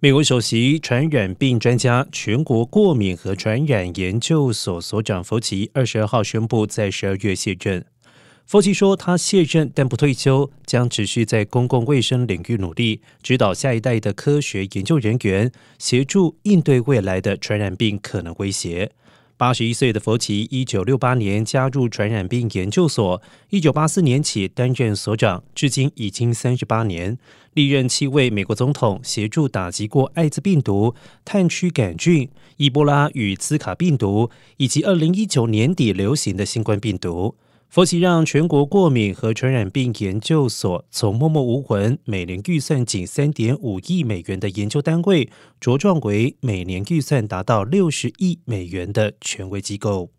美国首席传染病专家、全国过敏和传染研究所所长福奇二十二号宣布，在十二月卸任。福奇说，他卸任但不退休，将持续在公共卫生领域努力，指导下一代的科学研究人员，协助应对未来的传染病可能威胁。八十一岁的佛奇，一九六八年加入传染病研究所，一九八四年起担任所长，至今已经三十八年，历任七位美国总统，协助打击过艾滋病毒、炭疽杆菌、伊波拉与兹卡病毒，以及二零一九年底流行的新冠病毒。佛奇让全国过敏和传染病研究所从默默无闻、每年预算仅三点五亿美元的研究单位，茁壮为每年预算达到六十亿美元的权威机构。